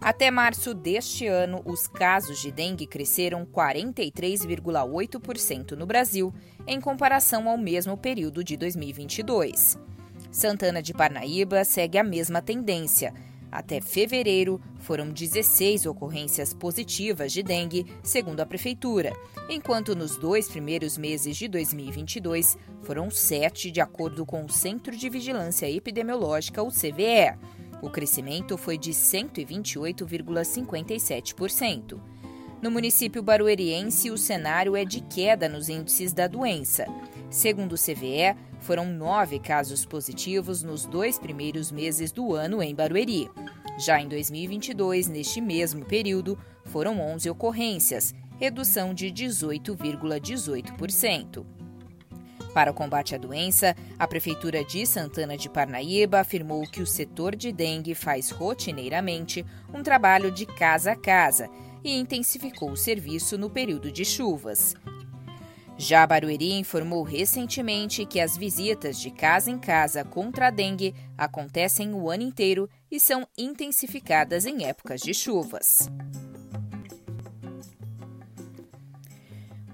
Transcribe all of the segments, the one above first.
Até março deste ano, os casos de dengue cresceram 43,8% no Brasil, em comparação ao mesmo período de 2022. Santana de Parnaíba segue a mesma tendência. Até fevereiro, foram 16 ocorrências positivas de dengue, segundo a Prefeitura, enquanto nos dois primeiros meses de 2022 foram sete, de acordo com o Centro de Vigilância Epidemiológica, o CVE. O crescimento foi de 128,57%. No município barueriense, o cenário é de queda nos índices da doença. Segundo o CVE, foram nove casos positivos nos dois primeiros meses do ano em Barueri. Já em 2022, neste mesmo período, foram 11 ocorrências, redução de 18,18%. Para o combate à doença, a Prefeitura de Santana de Parnaíba afirmou que o setor de dengue faz rotineiramente um trabalho de casa a casa e intensificou o serviço no período de chuvas. Já Barueri informou recentemente que as visitas de casa em casa contra a dengue acontecem o ano inteiro e são intensificadas em épocas de chuvas.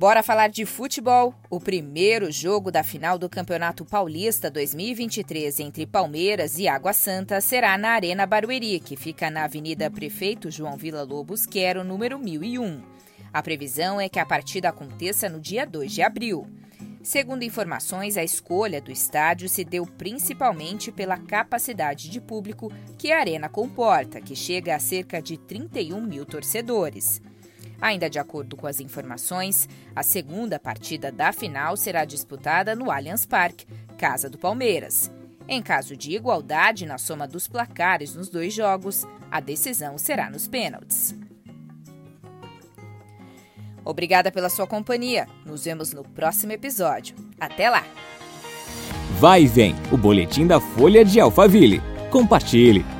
Bora falar de futebol? O primeiro jogo da final do Campeonato Paulista 2023 entre Palmeiras e Água Santa será na Arena Barueri, que fica na Avenida Prefeito João Vila Lobos Quero, número 1001. A previsão é que a partida aconteça no dia 2 de abril. Segundo informações, a escolha do estádio se deu principalmente pela capacidade de público que a arena comporta, que chega a cerca de 31 mil torcedores. Ainda de acordo com as informações, a segunda partida da final será disputada no Allianz Parque, casa do Palmeiras. Em caso de igualdade na soma dos placares nos dois jogos, a decisão será nos pênaltis. Obrigada pela sua companhia. Nos vemos no próximo episódio. Até lá! Vai e vem o boletim da Folha de Alphaville. Compartilhe!